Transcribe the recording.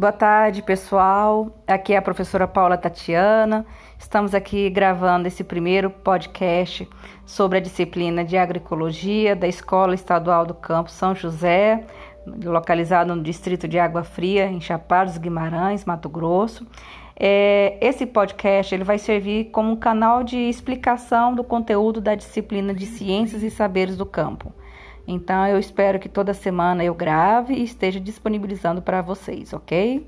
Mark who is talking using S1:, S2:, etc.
S1: Boa tarde, pessoal. Aqui é a professora Paula Tatiana. Estamos aqui gravando esse primeiro podcast sobre a disciplina de agroecologia da Escola Estadual do Campo São José, localizado no distrito de Água Fria, em Chapados Guimarães, Mato Grosso. É, esse podcast ele vai servir como um canal de explicação do conteúdo da disciplina de Ciências e Saberes do Campo. Então, eu espero que toda semana eu grave e esteja disponibilizando para vocês, ok?